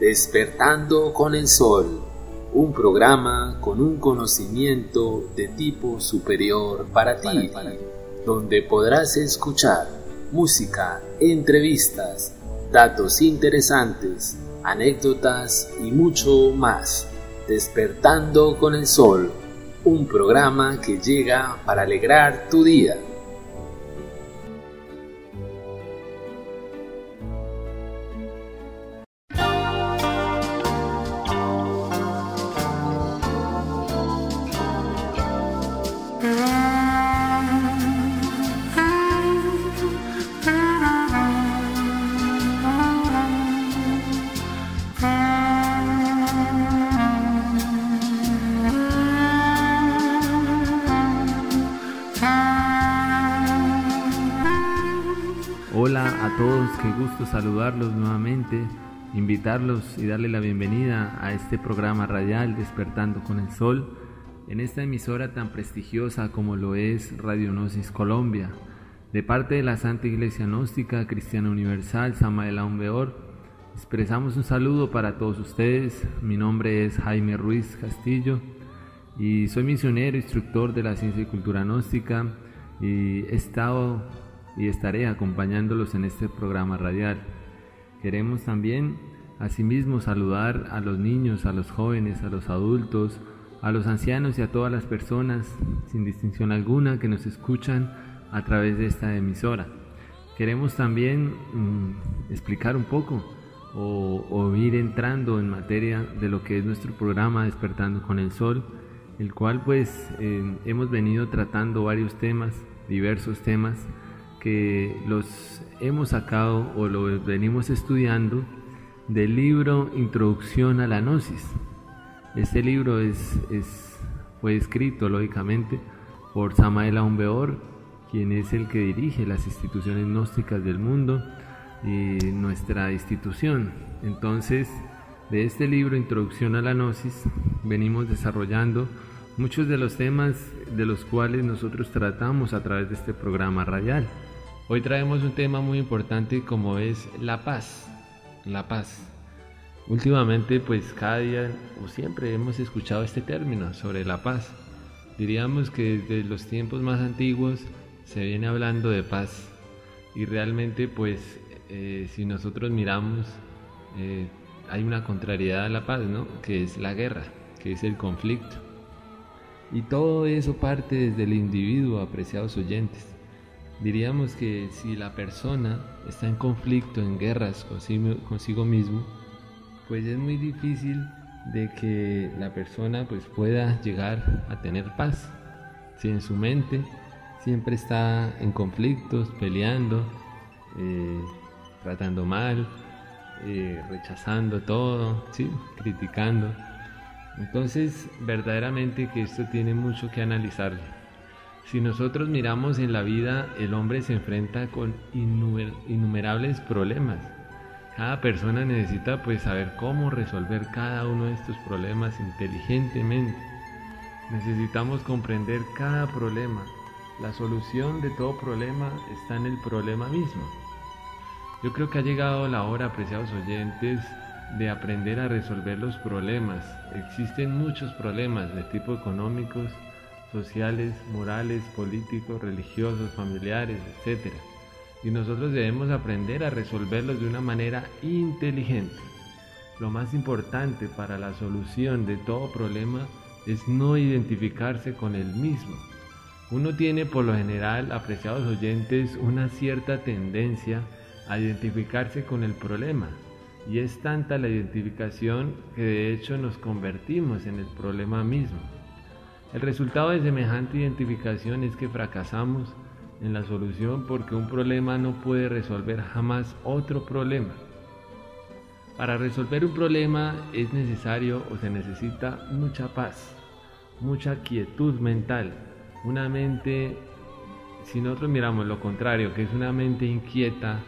Despertando con el Sol, un programa con un conocimiento de tipo superior para ti, donde podrás escuchar música, entrevistas, datos interesantes, anécdotas y mucho más. Despertando con el Sol, un programa que llega para alegrar tu día. Saludarlos nuevamente, invitarlos y darle la bienvenida a este programa radial Despertando con el Sol, en esta emisora tan prestigiosa como lo es Radio Gnosis Colombia, de parte de la Santa Iglesia Gnóstica Cristiana Universal Samael Aumbeor. Expresamos un saludo para todos ustedes. Mi nombre es Jaime Ruiz Castillo y soy misionero, instructor de la ciencia y cultura gnóstica y he estado y estaré acompañándolos en este programa radial. Queremos también asimismo saludar a los niños, a los jóvenes, a los adultos, a los ancianos y a todas las personas, sin distinción alguna, que nos escuchan a través de esta emisora. Queremos también mm, explicar un poco o, ir entrando en materia de lo que es nuestro programa Despertando con el Sol, el cual pues eh, hemos venido tratando varios temas, diversos temas, que los hemos sacado o lo venimos estudiando del libro Introducción a la Gnosis. Este libro es, fue escrito, lógicamente, por Samael Aumbeor, quien es el que dirige las instituciones gnósticas del mundo y nuestra institución. Entonces, de este libro, Introducción a la Gnosis, venimos desarrollando muchos de los temas de los cuales nosotros tratamos a través de este programa radial. Hoy traemos un tema muy importante como es la paz. La paz. Últimamente, pues cada día o siempre hemos escuchado este término sobre la paz. Diríamos que desde los tiempos más antiguos se viene hablando de paz. Y realmente, pues, eh, si nosotros miramos, eh, hay una contrariedad a la paz, ¿no? Que es la guerra, que es el conflicto. Y todo eso parte desde el individuo, apreciados oyentes. Diríamos que si la persona está en conflicto, en guerras consigo, mismo, pues es muy difícil de que la persona pues pueda llegar a tener paz. Si en su mente siempre está en conflictos, peleando, eh, tratando mal, eh, rechazando todo, ¿sí? criticando. Entonces, verdaderamente que esto tiene mucho que analizar. Si nosotros miramos en la vida, el hombre se enfrenta con innumerables problemas. Cada persona necesita pues saber cómo resolver cada uno de estos problemas inteligentemente. Necesitamos comprender cada problema. La solución de todo problema está en el problema mismo. Yo creo que ha llegado la hora, apreciados oyentes, de aprender a resolver los problemas. Existen muchos problemas de tipo económicos, sociales, morales, políticos, religiosos, familiares, etc. Y nosotros debemos aprender a resolverlos de una manera inteligente. Lo más importante para la solución de todo problema es no identificarse con el mismo. Uno tiene por lo general, apreciados oyentes, una cierta tendencia a identificarse con el problema. Y es tanta la identificación que de hecho nos convertimos en el problema mismo. El resultado de semejante identificación es que fracasamos en la solución porque un problema no puede resolver jamás otro problema. Para resolver un problema es necesario o se necesita mucha paz, mucha quietud mental, una mente, si nosotros miramos lo contrario, que es una mente inquieta,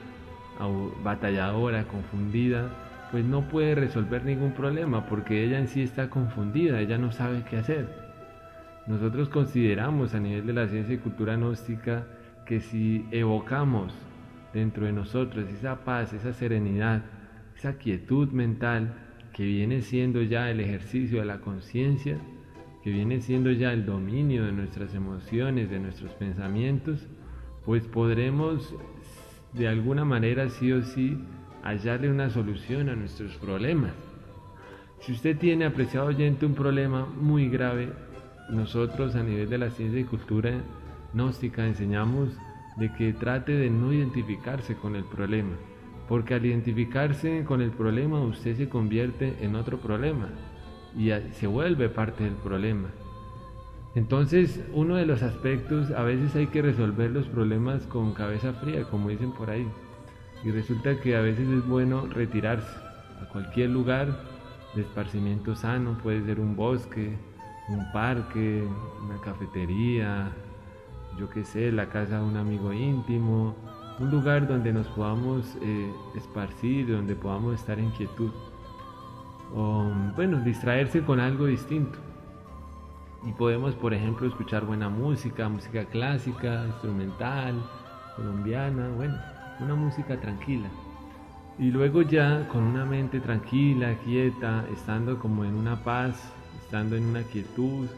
batalladora, confundida, pues no puede resolver ningún problema porque ella en sí está confundida, ella no sabe qué hacer. Nosotros consideramos a nivel de la ciencia y cultura gnóstica que si evocamos dentro de nosotros esa paz, esa serenidad, esa quietud mental que viene siendo ya el ejercicio de la conciencia, que viene siendo ya el dominio de nuestras emociones, de nuestros pensamientos, pues podremos de alguna manera sí o sí hallarle una solución a nuestros problemas. Si usted tiene, apreciado oyente, un problema muy grave, nosotros a nivel de la ciencia y cultura gnóstica enseñamos de que trate de no identificarse con el problema, porque al identificarse con el problema usted se convierte en otro problema y se vuelve parte del problema. Entonces, uno de los aspectos, a veces hay que resolver los problemas con cabeza fría, como dicen por ahí. Y resulta que a veces es bueno retirarse a cualquier lugar de esparcimiento sano, puede ser un bosque, un parque, una cafetería, yo qué sé, la casa de un amigo íntimo, un lugar donde nos podamos eh, esparcir, donde podamos estar en quietud. O, bueno, distraerse con algo distinto. Y podemos, por ejemplo, escuchar buena música, música clásica, instrumental, colombiana, bueno, una música tranquila. Y luego ya con una mente tranquila, quieta, estando como en una paz, estando en una quietud,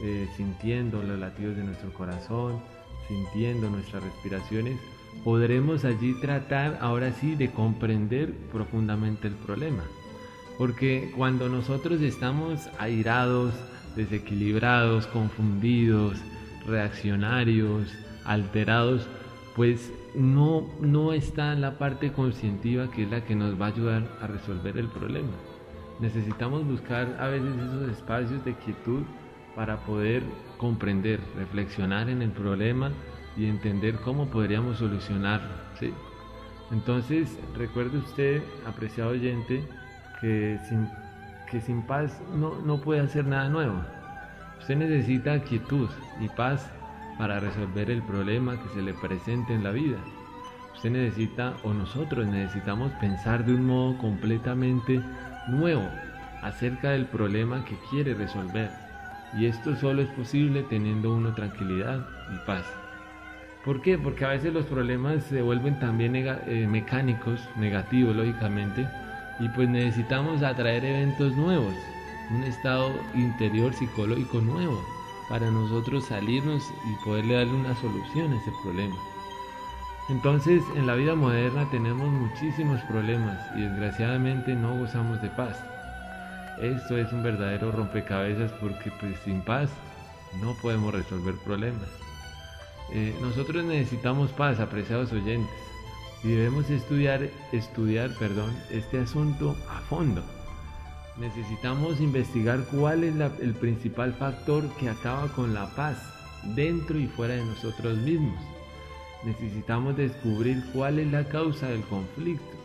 eh, sintiendo los latidos de nuestro corazón, sintiendo nuestras respiraciones, podremos allí tratar ahora sí de comprender profundamente el problema. Porque cuando nosotros estamos airados, desequilibrados, confundidos, reaccionarios, alterados, pues no, no está la parte conscientiva que es la que nos va a ayudar a resolver el problema. Necesitamos buscar a veces esos espacios de quietud para poder comprender, reflexionar en el problema y entender cómo podríamos solucionarlo. ¿sí? Entonces, recuerde usted, apreciado oyente, que sin, que sin paz no, no puede hacer nada nuevo. Usted necesita quietud y paz para resolver el problema que se le presente en la vida. Usted necesita, o nosotros necesitamos pensar de un modo completamente nuevo acerca del problema que quiere resolver. Y esto solo es posible teniendo uno tranquilidad y paz. ¿Por qué? Porque a veces los problemas se vuelven también eh, mecánicos, negativos lógicamente, y pues necesitamos atraer eventos nuevos, un estado interior psicológico nuevo para nosotros salirnos y poderle darle una solución a ese problema. Entonces, en la vida moderna tenemos muchísimos problemas y desgraciadamente no gozamos de paz. Esto es un verdadero rompecabezas porque pues sin paz no podemos resolver problemas. Eh, nosotros necesitamos paz, apreciados oyentes, y debemos estudiar, estudiar perdón, este asunto a fondo. Necesitamos investigar cuál es el principal factor que acaba con la paz dentro y fuera de nosotros mismos. Necesitamos descubrir cuál es la causa del conflicto.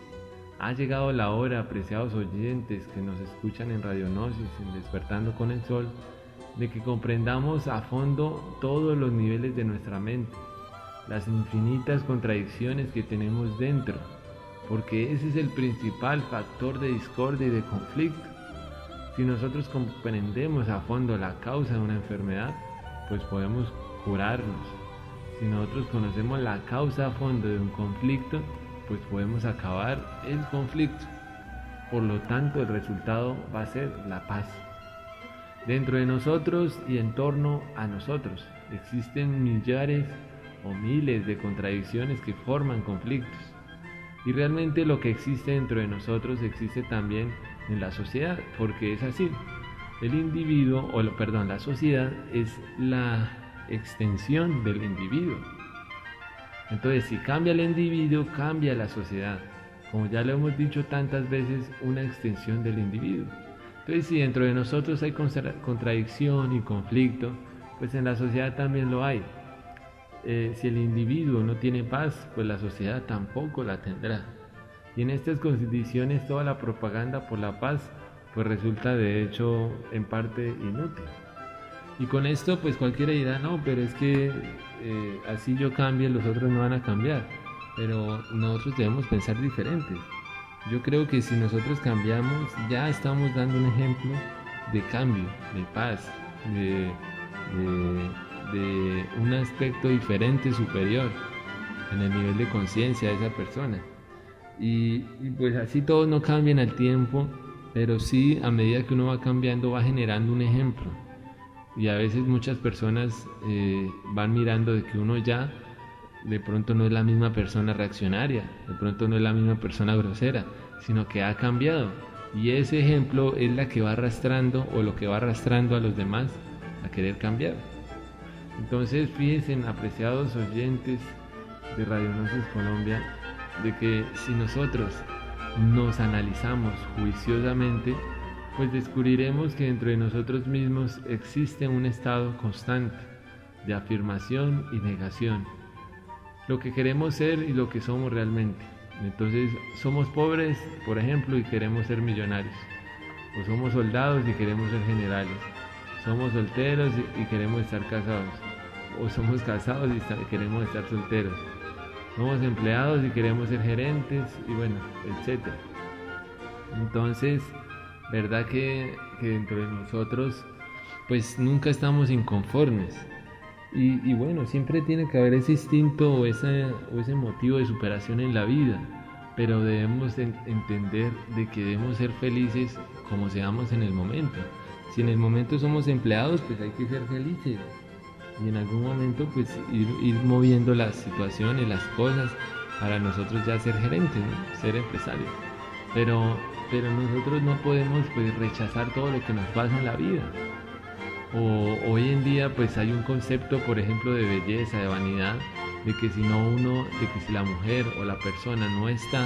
Ha llegado la hora, apreciados oyentes que nos escuchan en Radionosis, en Despertando con el Sol, de que comprendamos a fondo todos los niveles de nuestra mente, las infinitas contradicciones que tenemos dentro, porque ese es el principal factor de discordia y de conflicto. Si nosotros comprendemos a fondo la causa de una enfermedad, pues podemos curarnos. Si nosotros conocemos la causa a fondo de un conflicto, pues podemos acabar el conflicto. Por lo tanto, el resultado va a ser la paz. Dentro de nosotros y en torno a nosotros existen millares o miles de contradicciones que forman conflictos. Y realmente lo que existe dentro de nosotros existe también en la sociedad, porque es así. El individuo, o perdón, la sociedad es la extensión del individuo. Entonces, si cambia el individuo, cambia la sociedad. Como ya lo hemos dicho tantas veces, una extensión del individuo. Entonces, si dentro de nosotros hay contradicción y conflicto, pues en la sociedad también lo hay. Eh, si el individuo no tiene paz, pues la sociedad tampoco la tendrá. Y en estas condiciones toda la propaganda por la paz pues resulta de hecho en parte inútil. Y con esto pues cualquiera dirá, no, pero es que eh, así yo cambie, los otros no van a cambiar. Pero nosotros debemos pensar diferente. Yo creo que si nosotros cambiamos, ya estamos dando un ejemplo de cambio, de paz, de, de un aspecto diferente, superior en el nivel de conciencia de esa persona. Y, pues así todo no cambia en el tiempo, pero sí a medida que uno va cambiando va generando un ejemplo. Y a veces muchas personas eh, van mirando de que uno ya de pronto no es la misma persona reaccionaria, de pronto no es la misma persona grosera, sino que ha cambiado. Y ese ejemplo es la que va arrastrando o lo que va arrastrando a los demás a querer cambiar. Entonces fíjense, apreciados oyentes de Radio Gnosis Colombia, de que si nosotros nos analizamos juiciosamente, pues descubriremos que dentro de nosotros mismos existe un estado constante de afirmación y negación. Lo que queremos ser y lo que somos realmente. Entonces somos pobres, por ejemplo, y queremos ser millonarios. O somos soldados y queremos ser generales. Somos solteros y queremos estar casados. O somos casados y queremos estar solteros. Somos empleados y queremos ser gerentes y bueno, etc. Entonces, verdad que, dentro de nosotros pues nunca estamos inconformes. Y, bueno, siempre tiene que haber ese instinto o ese, o ese motivo de superación en la vida, pero debemos entender de que debemos ser felices como seamos en el momento. Si en el momento somos empleados, pues hay que ser felices. Y en algún momento, pues ir, moviendo las situaciones, las cosas, para nosotros ya ser gerentes, ser empresarios. Pero, pero nosotros no podemos pues, rechazar todo lo que nos pasa en la vida. O hoy en día pues hay un concepto, por ejemplo, de belleza, de vanidad, de que si no uno, de que si la mujer o la persona no está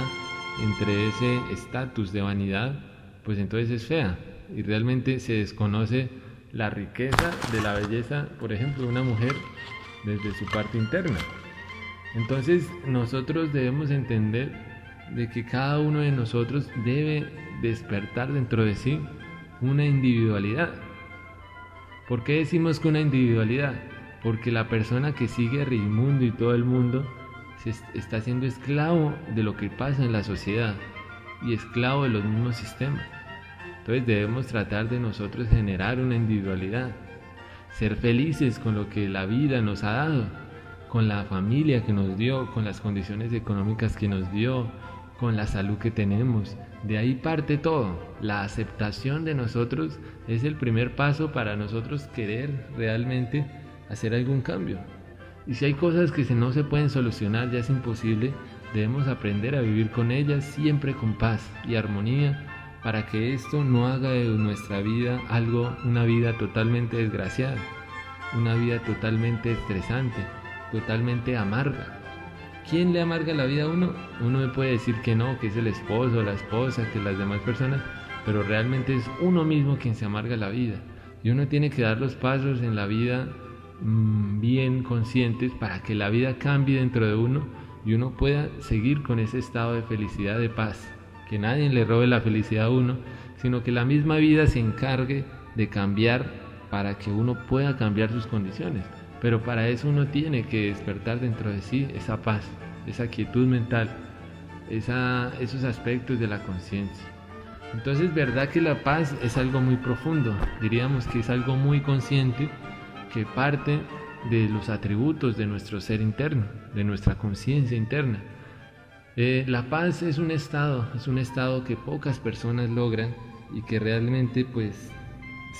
entre ese estatus de vanidad, pues entonces es fea. Y realmente se desconoce la riqueza de la belleza, por ejemplo, de una mujer desde su parte interna. Entonces nosotros debemos entender de que cada uno de nosotros debe despertar dentro de sí una individualidad ¿Por qué decimos que una individualidad? Porque la persona que sigue a Raimundo y todo el mundo se está siendo esclavo de lo que pasa en la sociedad y esclavo de los mismos sistemas. Entonces debemos tratar de nosotros generar una individualidad, ser felices con lo que la vida nos ha dado, con la familia que nos dio, con las condiciones económicas que nos dio, con la salud que tenemos, de ahí parte todo. La aceptación de nosotros es el primer paso para nosotros querer realmente hacer algún cambio. Y si hay cosas que no se pueden solucionar, ya es imposible, debemos aprender a vivir con ellas siempre con paz y armonía para que esto no haga de nuestra vida algo, una vida totalmente desgraciada, una vida totalmente estresante, totalmente amarga. ¿Quién le amarga la vida a uno? Uno me puede decir que no, que es el esposo, la esposa, que las demás personas, pero realmente es uno mismo quien se amarga la vida. Y uno tiene que dar los pasos en la vida mm, bien conscientes para que la vida cambie dentro de uno y uno pueda seguir con ese estado de felicidad, de paz. Que nadie le robe la felicidad a uno, sino que la misma vida se encargue de cambiar para que uno pueda cambiar sus condiciones. Pero para eso uno tiene que despertar dentro de sí esa paz, esa quietud mental, esos aspectos de la conciencia. Entonces, verdad que la paz es algo muy profundo, diríamos que es algo muy consciente que parte de los atributos de nuestro ser interno, de nuestra conciencia interna. Eh, la paz es un estado, es un estado que pocas personas logran y que realmente, pues,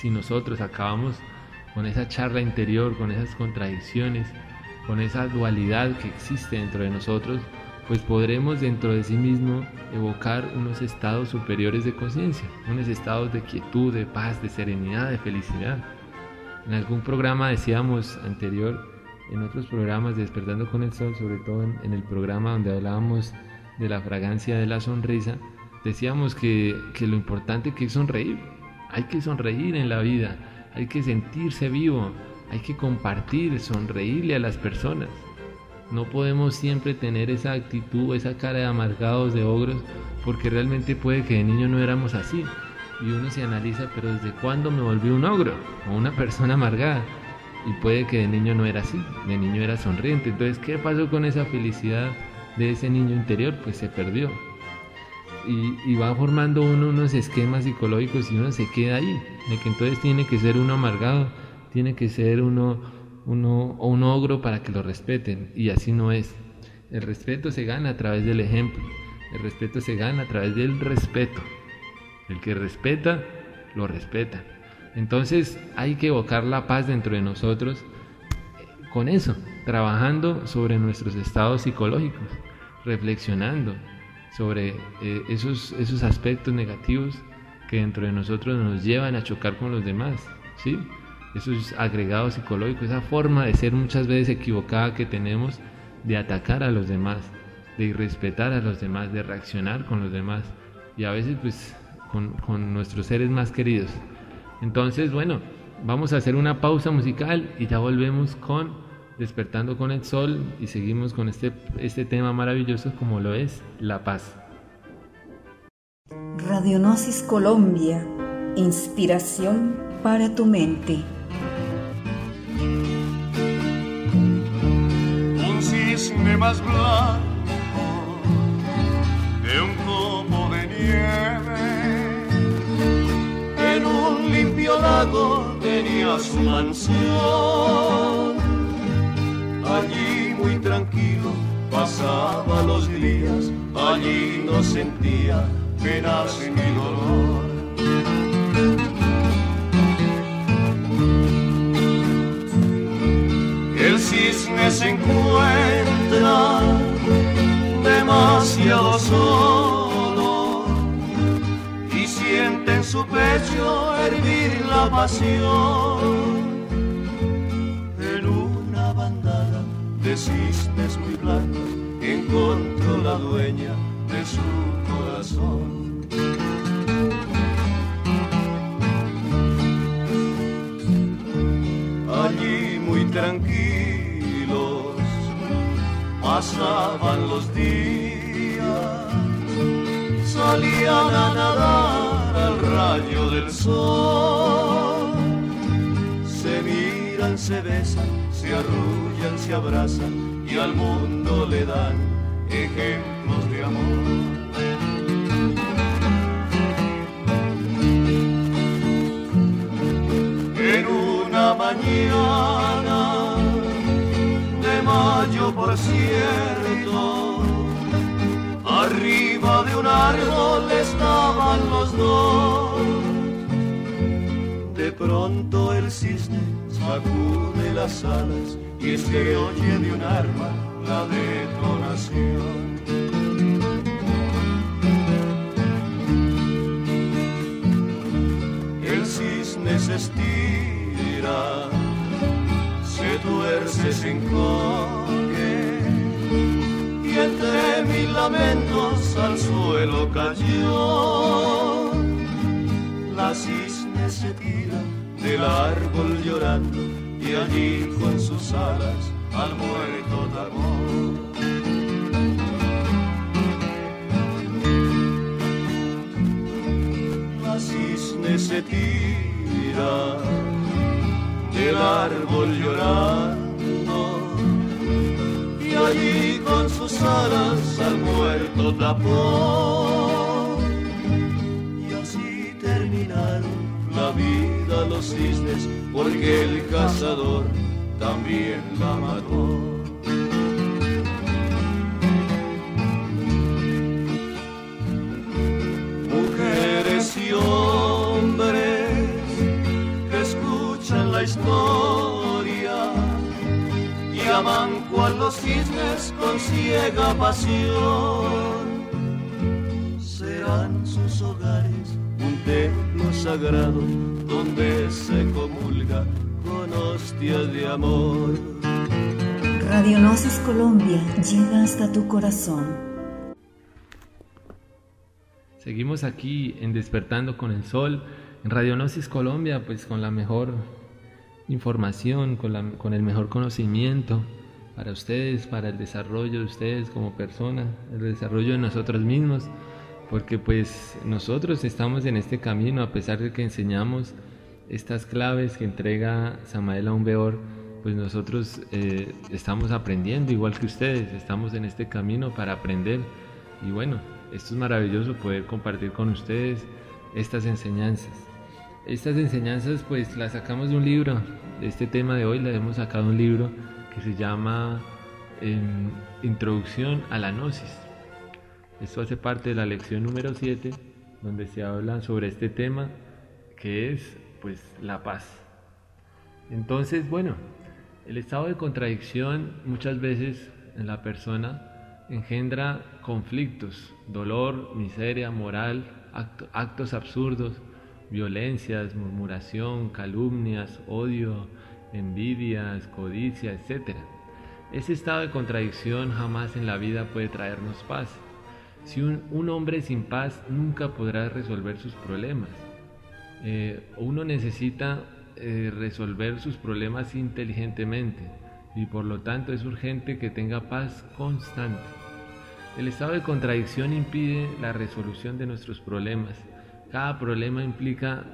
si nosotros acabamos con esa charla interior, con esas contradicciones, con esa dualidad que existe dentro de nosotros, pues podremos dentro de sí mismo evocar unos estados superiores de conciencia, unos estados de quietud, de paz, de serenidad, de felicidad. En algún programa decíamos anterior, en otros programas de Despertando con el Sol, sobre todo en, el programa donde hablábamos de la fragancia de la sonrisa, decíamos que, que lo importante que es sonreír. Hay que sonreír en la vida, hay que sentirse vivo, hay que compartir, sonreírle a las personas. No podemos siempre tener esa actitud, esa cara de amargados, de ogros, porque realmente puede que de niño no éramos así. Y uno se analiza, pero ¿desde cuándo me volví un ogro o una persona amargada? Y puede que de niño no era así, de niño era sonriente. Entonces, ¿qué pasó con esa felicidad de ese niño interior? Pues se perdió y, va formando uno unos esquemas psicológicos y uno se queda ahí, de que entonces tiene que ser uno amargado, tiene que ser uno, uno un ogro para que lo respeten y así no es. El respeto se gana a través del ejemplo El respeto se gana a través del respeto. El que respeta, lo respeta. Entonces hay que evocar la paz dentro de nosotros con eso, trabajando sobre nuestros estados psicológicos, reflexionando sobre eh, esos, esos aspectos negativos que dentro de nosotros nos llevan a chocar con los demás, ¿sí? Esos agregados psicológicos, esa forma de ser muchas veces equivocada que tenemos de atacar a los demás, de irrespetar a los demás, de reaccionar con los demás y a veces pues con, con nuestros seres más queridos. Entonces, bueno, vamos a hacer una pausa musical y ya volvemos con Despertando con el Sol y seguimos con este, este tema maravilloso como lo es la paz. Radionosis Colombia, inspiración para tu mente. Un cisne más blanco de un copo de nieve. En un limpio lago tenía su mansión. Allí muy tranquilo pasaba los días, allí no sentía penas ni dolor. El cisne se encuentra demasiado solo y siente en su pecho hervir la pasión. De cisnes muy blancos encontró la dueña de su corazón. Allí muy tranquilos pasaban los días, salían a nadar al rayo del sol, se miran, se besan, se arrullan, se abrazan y al mundo le dan ejemplos de amor. En una mañana de mayo por cierto, arriba de un árbol estaban los dos. De pronto el cisne sacude las alas y se oye de un arma la detonación. El cisne se estira, se tuerce, se encoge y entre mil lamentos al suelo cayó. La cisne se tira del árbol llorando y allí con sus alas al muerto tapó. La cisne se tira del árbol llorando y allí con sus alas al muerto tapó. Y así terminaron la vida los cisnes porque el cazador también la mató. Mujeres y hombres que escuchan la historia y aman cual los cisnes con ciega pasión. Serán sus hogares un templo sagrado donde se comulga con hostias de amor. Radionosis Colombia llega hasta tu corazón. Seguimos aquí en Despertando con el Sol, en Radionosis Colombia, pues con la mejor información, con, la, con el mejor conocimiento para ustedes, para el desarrollo de ustedes como personas, el desarrollo de nosotros mismos, porque pues nosotros estamos en este camino a pesar de que enseñamos estas claves que entrega Samael Aumbeor, pues nosotros eh, estamos aprendiendo igual que ustedes, estamos en este camino para aprender y bueno, esto es maravilloso poder compartir con ustedes estas enseñanzas. Estas enseñanzas pues las sacamos de un libro, este tema de hoy la hemos sacado un libro que se llama eh, Introducción a la Gnosis. Esto hace parte de la lección número 7, donde se habla sobre este tema que es pues la paz. Entonces, bueno, el estado de contradicción muchas veces en la persona engendra conflictos, dolor, miseria moral, actos absurdos, violencias, murmuración, calumnias, odio, envidias, codicia, etc. Ese estado de contradicción jamás en la vida puede traernos paz. Si un, hombre sin paz nunca podrá resolver sus problemas. Eh, uno necesita eh, resolver sus problemas inteligentemente y por lo tanto es urgente que tenga paz constante. El estado de contradicción impide la resolución de nuestros problemas. Cada problema implica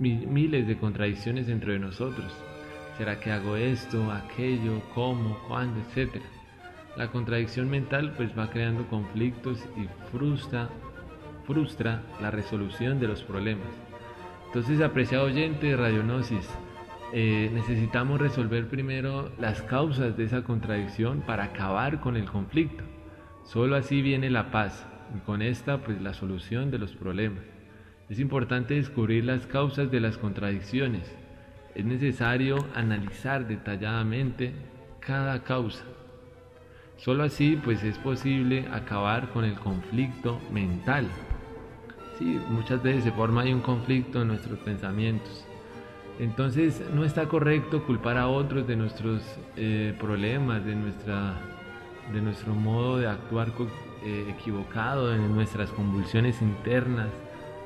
miles de contradicciones entre nosotros. ¿Será que hago esto, aquello, cómo, cuándo, etcétera? La contradicción mental pues va creando conflictos y frustra, frustra la resolución de los problemas. Entonces, apreciado oyente de Radionosis, eh, necesitamos resolver primero las causas de esa contradicción para acabar con el conflicto. Solo así viene la paz y con esta pues la solución de los problemas. Es importante descubrir las causas de las contradicciones. Es necesario analizar detalladamente cada causa. Solo así pues es posible acabar con el conflicto mental Sí, muchas veces se forma ahí un conflicto en nuestros pensamientos. Entonces no está correcto culpar a otros de nuestros eh, problemas, de, nuestra, de nuestro modo de actuar eh, equivocado, de nuestras convulsiones internas,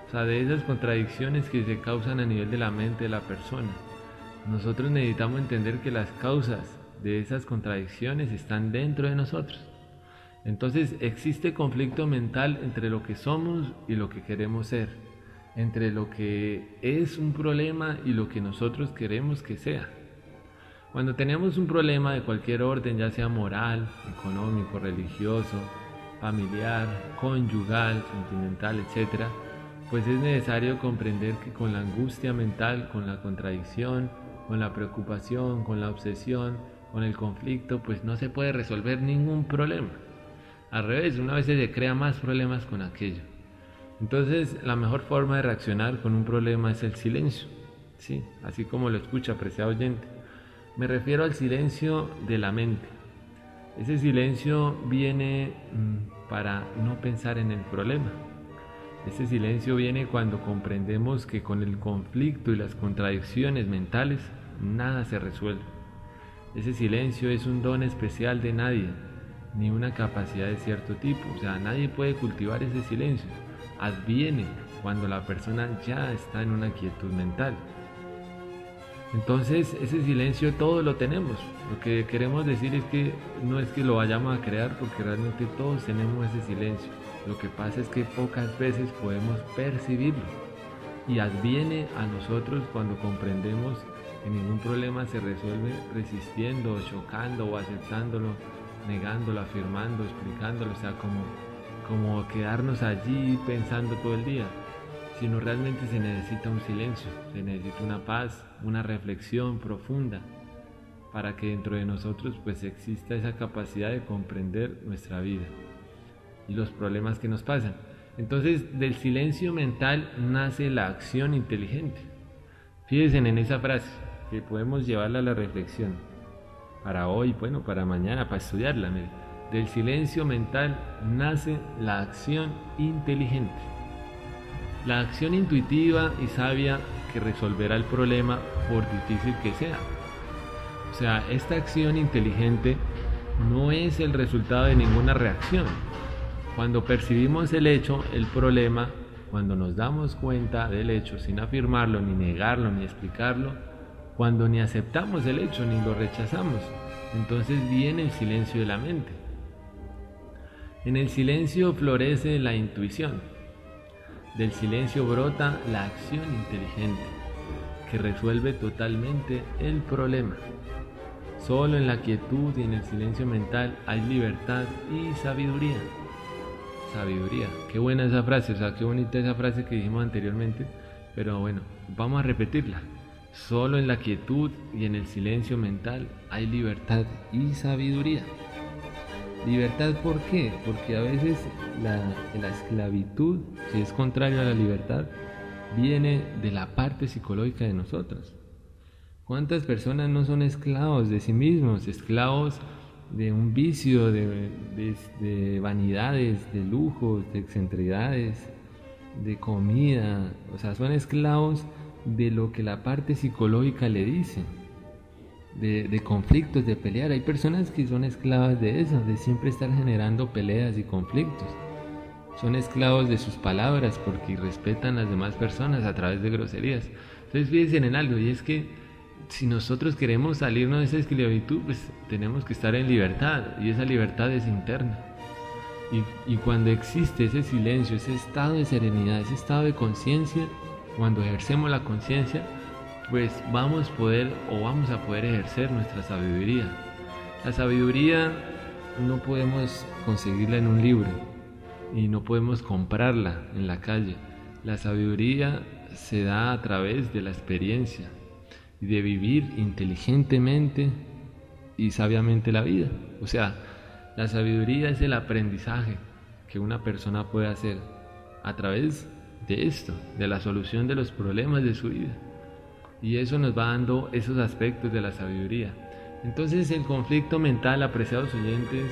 o sea, de esas contradicciones que se causan a nivel de la mente de la persona. Nosotros necesitamos entender que las causas de esas contradicciones están dentro de nosotros. Entonces existe conflicto mental entre lo que somos y lo que queremos ser, entre lo que es un problema y lo que nosotros queremos que sea. Cuando tenemos un problema de cualquier orden, ya sea moral, económico, religioso, familiar, conyugal, sentimental, etc., pues es necesario comprender que con la angustia mental, con la contradicción, con la preocupación, con la obsesión, con el conflicto, pues no se puede resolver ningún problema. Al revés, una vez se crea más problemas con aquello. Entonces, la mejor forma de reaccionar con un problema es el silencio. Sí, así como lo escucha, apreciado oyente. Me refiero al silencio de la mente. Ese silencio viene mm, para no pensar en el problema. Ese silencio viene cuando comprendemos que con el conflicto y las contradicciones mentales nada se resuelve. Ese silencio es un don especial de nadie, ni una capacidad de cierto tipo. O sea, nadie puede cultivar ese silencio. Adviene cuando la persona ya está en una quietud mental. Entonces ese silencio todo lo tenemos. Lo que queremos decir es que no es que lo vayamos a crear porque realmente todos tenemos ese silencio. Lo que pasa es que pocas veces podemos percibirlo y adviene a nosotros cuando comprendemos que ningún problema se resuelve resistiendo, chocando o aceptándolo negándolo, afirmando, explicándolo, o sea, como, como quedarnos allí pensando todo el día, sino realmente se necesita un silencio, se necesita una paz, una reflexión profunda para que dentro de nosotros pues exista esa capacidad de comprender nuestra vida y los problemas que nos pasan. Entonces del silencio mental nace la acción inteligente. Fíjense en esa frase que podemos llevarla a la reflexión para hoy, bueno, para mañana, para estudiarla. Del silencio mental nace la acción inteligente. La acción intuitiva y sabia que resolverá el problema por difícil que sea. O sea, esta acción inteligente no es el resultado de ninguna reacción. Cuando percibimos el hecho, el problema, cuando nos damos cuenta del hecho sin afirmarlo, ni negarlo, ni explicarlo, cuando ni aceptamos el hecho ni lo rechazamos. Entonces viene el silencio de la mente. En el silencio florece la intuición. Del silencio brota la acción inteligente que resuelve totalmente el problema. Solo en la quietud y en el silencio mental hay libertad y sabiduría. Sabiduría. Qué buena esa frase, o sea, qué bonita esa frase que dijimos anteriormente. Pero bueno, vamos a repetirla. Solo en la quietud y en el silencio mental hay libertad y sabiduría. Libertad, ¿por qué? Porque a veces la, la esclavitud, si es contraria a la libertad, viene de la parte psicológica de nosotros. ¿Cuántas personas no son esclavos de sí mismos, esclavos de un vicio, de, de, vanidades, de lujos, de excentricidades, de comida? O sea, son esclavos de lo que la parte psicológica le dice de, conflictos, de pelear. Hay personas que son esclavas de eso, de siempre estar generando peleas y conflictos. Son esclavos de sus palabras porque respetan a las demás personas a través de groserías. Entonces fíjense en algo, y es que si nosotros queremos salirnos de esa esclavitud, pues tenemos que estar en libertad, y esa libertad es interna. Y, y cuando existe ese silencio, ese estado de serenidad, ese estado de conciencia, cuando ejercemos la conciencia, pues vamos a poder o vamos a poder ejercer nuestra sabiduría. La sabiduría no podemos conseguirla en un libro y no podemos comprarla en la calle. La sabiduría se da a través de la experiencia y de vivir inteligentemente y sabiamente la vida. O sea, la sabiduría es el aprendizaje que una persona puede hacer a través de esto, de la solución de los problemas de su vida. Y eso nos va dando esos aspectos de la sabiduría. Entonces el conflicto mental, apreciados oyentes,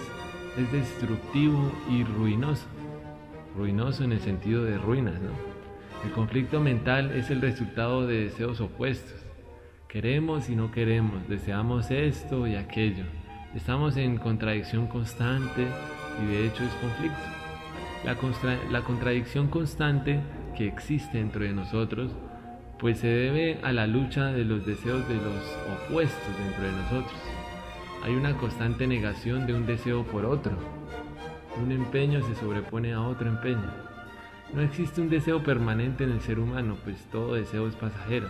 es destructivo y ruinoso. Ruinoso en el sentido de ruinas, ¿no? El conflicto mental es el resultado de deseos opuestos. Queremos y no queremos, deseamos esto y aquello. Estamos en contradicción constante y de hecho es conflicto. La, la contradicción constante que existe dentro de nosotros pues se debe a la lucha de los deseos de los opuestos dentro de nosotros. Hay una constante negación de un deseo por otro. Un empeño se sobrepone a otro empeño. No existe un deseo permanente en el ser humano, pues todo deseo es pasajero.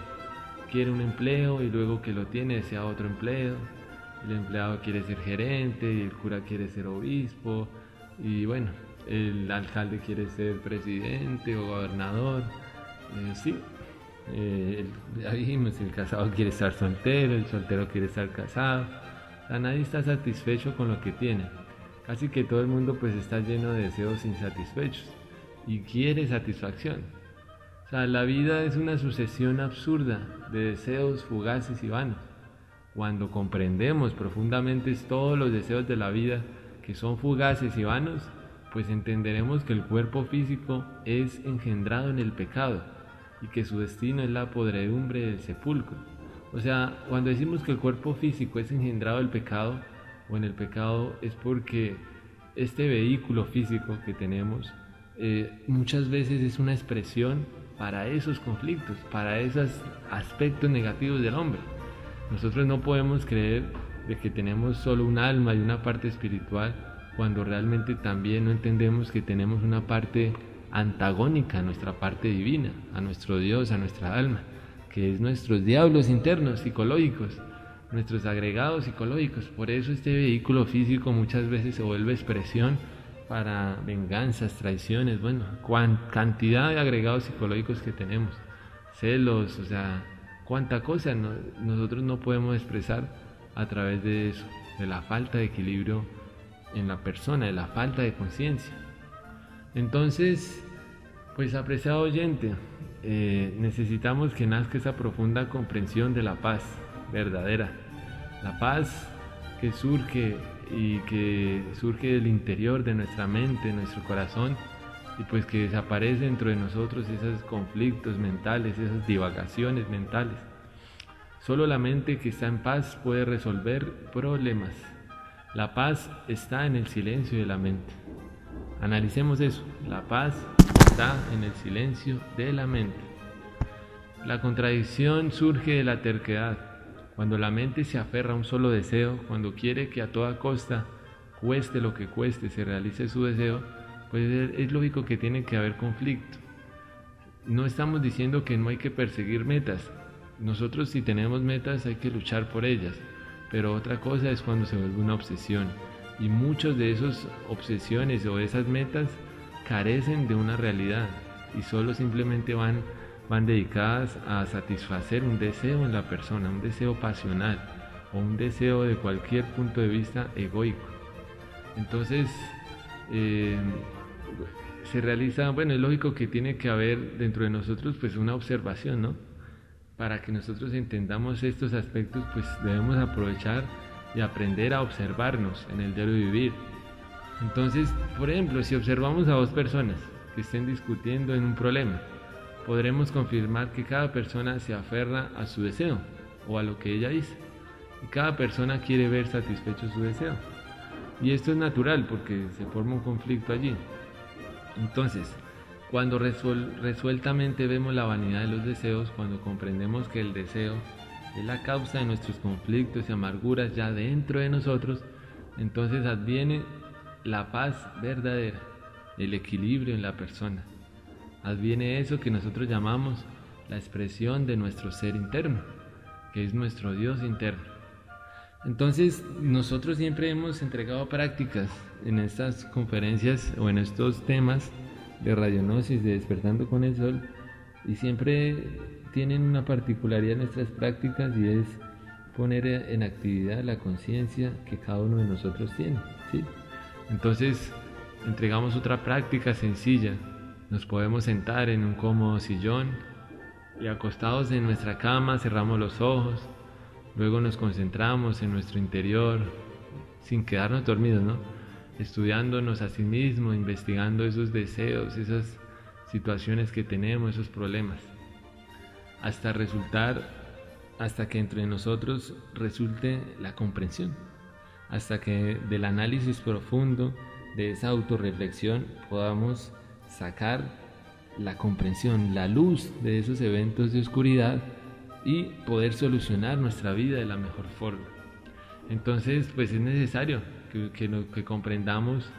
Quiere un empleo y luego que lo tiene desea otro empleo. El empleado quiere ser gerente y el cura quiere ser obispo. Y bueno, el alcalde quiere ser presidente o gobernador. Eh, sí, eh, ya dijimos, el casado quiere estar soltero, el soltero quiere estar casado. O nadie está satisfecho con lo que tiene. Casi que todo el mundo pues está lleno de deseos insatisfechos y quiere satisfacción. O sea, la vida es una sucesión absurda de deseos fugaces y vanos. Cuando comprendemos profundamente todos los deseos de la vida que son fugaces y vanos, pues entenderemos que el cuerpo físico es engendrado en el pecado y que su destino es la podredumbre del sepulcro. O sea, cuando decimos que el cuerpo físico es engendrado del pecado o en el pecado es porque este vehículo físico que tenemos eh, muchas veces es una expresión para esos conflictos, para esos aspectos negativos del hombre. Nosotros no podemos creer de que tenemos solo un alma y una parte espiritual cuando realmente también no entendemos que tenemos una parte antagónica a nuestra parte divina, a nuestro Dios, a nuestra alma, que es nuestros diablos internos, psicológicos, nuestros agregados psicológicos. Por eso este vehículo físico muchas veces se vuelve expresión para venganzas, traiciones, bueno, cantidad de agregados psicológicos que tenemos, celos, o sea, cuánta cosa nosotros no podemos expresar a través de eso, de la falta de equilibrio en la persona, de la falta de conciencia. Entonces, pues apreciado oyente, eh, necesitamos que nazca esa profunda comprensión de la paz verdadera. La paz que surge y que surge del interior de nuestra mente, nuestro corazón, y pues que desaparece dentro de nosotros esos conflictos mentales, esas divagaciones mentales. Solo la mente que está en paz puede resolver problemas. La paz está en el silencio de la mente. Analicemos eso. La paz está en el silencio de la mente. La contradicción surge de la terquedad. Cuando la mente se aferra a un solo deseo, cuando quiere que a toda costa, cueste lo que cueste, se realice su deseo, pues es lógico que tiene que haber conflicto. No estamos diciendo que no hay que perseguir metas. Nosotros si tenemos metas hay que luchar por ellas. Pero otra cosa es cuando se vuelve una obsesión y muchas de esas obsesiones o esas metas carecen de una realidad y solo simplemente van, van dedicadas a satisfacer un deseo en la persona, un deseo pasional o un deseo de cualquier punto de vista egoico. Entonces, eh, se realiza, bueno, es lógico que tiene que haber dentro de nosotros pues una observación, ¿no? Para que nosotros entendamos estos aspectos, pues debemos aprovechar y aprender a observarnos en el diario vivir. Entonces, por ejemplo, si observamos a dos personas que estén discutiendo en un problema, podremos confirmar que cada persona se aferra a su deseo o a lo que ella dice. Y cada persona quiere ver satisfecho su deseo. Y esto es natural porque se forma un conflicto allí. Entonces, cuando resueltamente vemos la vanidad de los deseos, cuando comprendemos que el deseo es la causa de nuestros conflictos y amarguras ya dentro de nosotros, entonces adviene la paz verdadera, el equilibrio en la persona. Adviene eso que nosotros llamamos la expresión de nuestro ser interno, que es nuestro Dios interno. Entonces, nosotros siempre hemos entregado prácticas en estas conferencias o en estos temas de radionosis, de despertando con el sol, y siempre tienen una particularidad en nuestras prácticas y es poner en actividad la conciencia que cada uno de nosotros tiene. ¿sí? Entonces, entregamos otra práctica sencilla. Nos podemos sentar en un cómodo sillón y acostados en nuestra cama cerramos los ojos. Luego nos concentramos en nuestro interior sin quedarnos dormidos, ¿no? Estudiándonos a sí mismo, investigando esos deseos, esas situaciones que tenemos, esos problemas, hasta resultar, hasta que entre nosotros resulte la comprensión hasta que del análisis profundo de esa autorreflexión podamos sacar la comprensión, la luz de esos eventos de oscuridad y poder solucionar nuestra vida de la mejor forma. Entonces, pues es necesario que, que comprendamos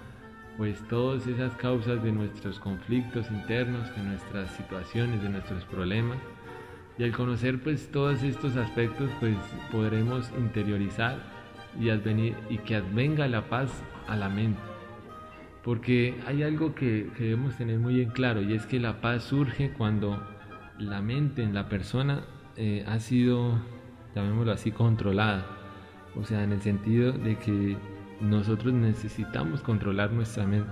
pues todas esas causas de nuestros conflictos internos, de nuestras situaciones, de nuestros problemas. Y al conocer pues todos estos aspectos, pues podremos interiorizar y, advenir, y que advenga la paz a la mente. Porque hay algo que, debemos tener muy en claro y es que la paz surge cuando la mente en la persona eh, ha sido, llamémoslo así, controlada. O sea, en el sentido de que nosotros necesitamos controlar nuestra mente.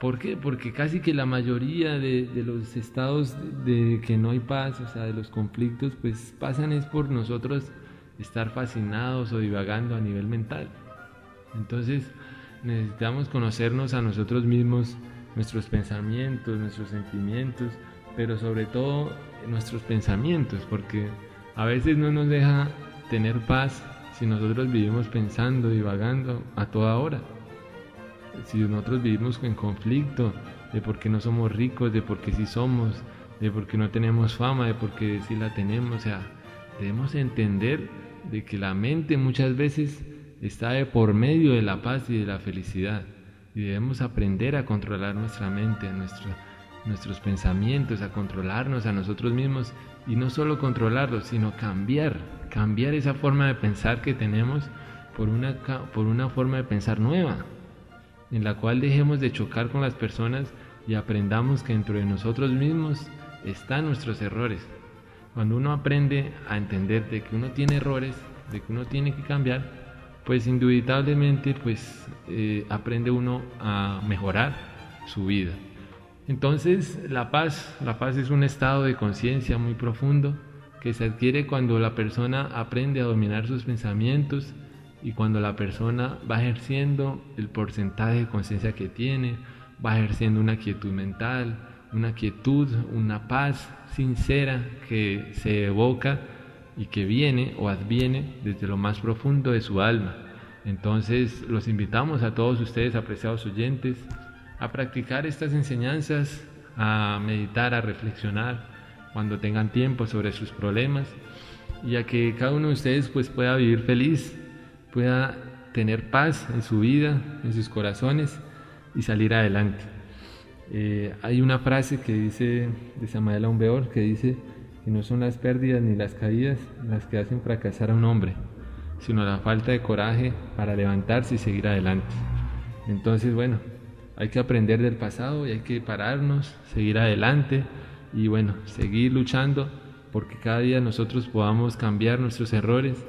¿Por qué? Porque casi que la mayoría de, de, los estados de que no hay paz, o sea, de los conflictos, pues pasan es por nosotros estar fascinados o divagando a nivel mental. Entonces necesitamos conocernos a nosotros mismos, nuestros pensamientos, nuestros sentimientos, pero sobre todo nuestros pensamientos, porque a veces no nos deja tener paz si nosotros vivimos pensando, divagando a toda hora. Si nosotros vivimos en conflicto de por qué no somos ricos, de por qué sí somos, de por qué no tenemos fama, de por qué sí la tenemos, o sea, debemos entender de que la mente muchas veces está de por medio de la paz y de la felicidad. Y debemos aprender a controlar nuestra mente, nuestros pensamientos, a controlarnos a nosotros mismos. Y no solo controlarlos, sino cambiar, cambiar esa forma de pensar que tenemos por una, por una forma de pensar nueva, en la cual dejemos de chocar con las personas y aprendamos que dentro de nosotros mismos están nuestros errores cuando uno aprende a entender de que uno tiene errores, de que uno tiene que cambiar, pues indubitablemente pues eh, aprende uno a mejorar su vida. Entonces la paz, la paz es un estado de conciencia muy profundo que se adquiere cuando la persona aprende a dominar sus pensamientos y cuando la persona va ejerciendo el porcentaje de conciencia que tiene, va ejerciendo una quietud mental, una quietud, una paz sincera que se evoca y que viene o adviene desde lo más profundo de su alma. Entonces los invitamos a todos ustedes, apreciados oyentes, a practicar estas enseñanzas, a meditar, a reflexionar cuando tengan tiempo sobre sus problemas y a que cada uno de ustedes pues pueda vivir feliz, pueda tener paz en su vida, en sus corazones y salir adelante. Eh, hay una frase que dice de Samael Aumbeor que dice que no son las pérdidas ni las caídas las que hacen fracasar a un hombre, sino la falta de coraje para levantarse y seguir adelante. Entonces, bueno, hay que aprender del pasado y hay que pararnos, seguir adelante y bueno, seguir luchando porque cada día nosotros podamos cambiar nuestros errores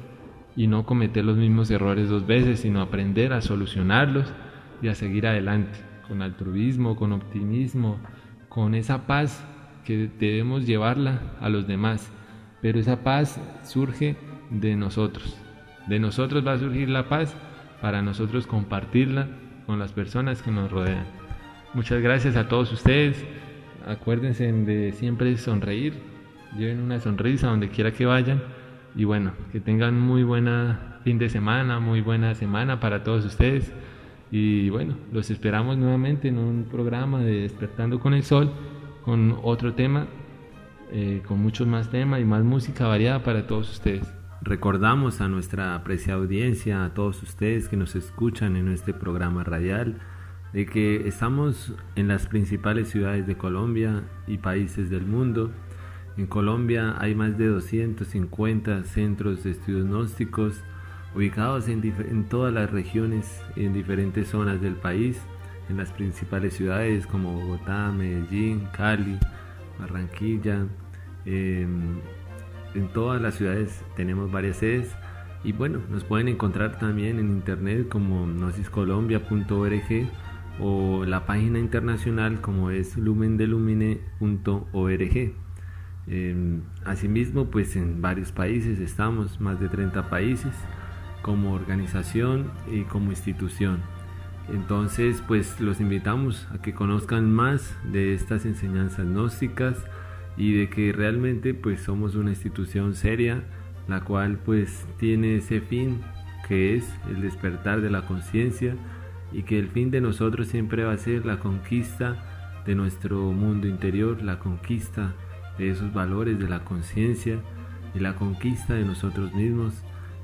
y no cometer los mismos errores dos veces, sino aprender a solucionarlos y a seguir adelante, con altruismo, con optimismo, con esa paz que debemos llevarla a los demás. Pero esa paz surge de nosotros. De nosotros va a surgir la paz para nosotros compartirla con las personas que nos rodean. Muchas gracias a todos ustedes. Acuérdense de siempre sonreír. Lleven una sonrisa donde quiera que vayan. Y bueno, que tengan muy buena fin de semana, muy buena semana para todos ustedes. Y bueno, los esperamos nuevamente en un programa de Despertando con el Sol, con otro tema, eh, con muchos más temas y más música variada para todos ustedes. Recordamos a nuestra apreciada audiencia, a todos ustedes que nos escuchan en este programa radial, de que estamos en las principales ciudades de Colombia y países del mundo. En Colombia hay más de 250 centros de estudios gnósticos ubicados en, todas las regiones en diferentes zonas del país, en las principales ciudades como Bogotá, Medellín, Cali, Barranquilla. Eh, en todas las ciudades tenemos varias sedes y bueno, nos pueden encontrar también en internet como nosiscolombia.org o la página internacional como es lumendelumine.org. Em, asimismo, pues en varios países estamos, más de 30 países, como organización y como institución. Entonces, pues los invitamos a que conozcan más de estas enseñanzas gnósticas, y de que realmente pues somos una institución seria la cual pues tiene ese fin que es el despertar de la conciencia y que el fin de nosotros siempre va a ser la conquista de nuestro mundo interior, la conquista de esos valores de la conciencia y la conquista de nosotros mismos.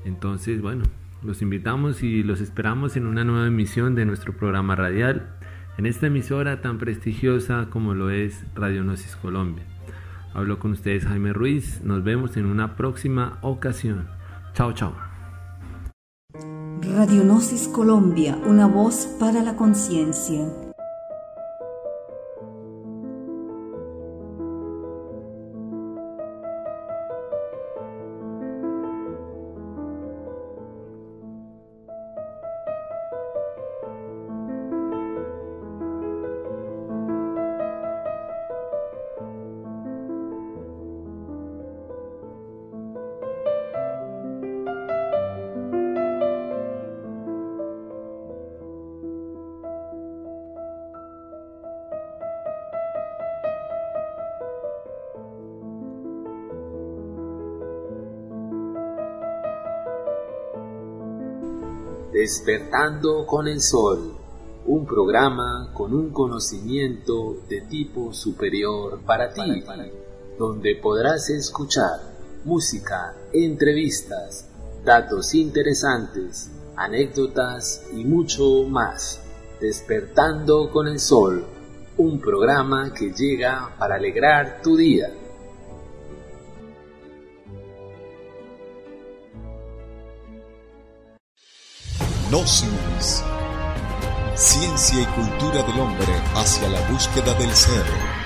Entonces, bueno, los invitamos y los esperamos en una nueva emisión de nuestro programa radial, en esta emisora tan prestigiosa como lo es Radio Gnosis Colombia. Hablo con ustedes Jaime Ruiz. Nos vemos en una próxima ocasión. Chao, chao. Colombia, una voz para la conciencia. Despertando con el Sol, un programa con un conocimiento de tipo superior para ti, donde podrás escuchar música, entrevistas, datos interesantes, anécdotas y mucho más. Despertando con el Sol, un programa que llega para alegrar tu día. Gnosis. Ciencia y cultura del hombre hacia la búsqueda del ser.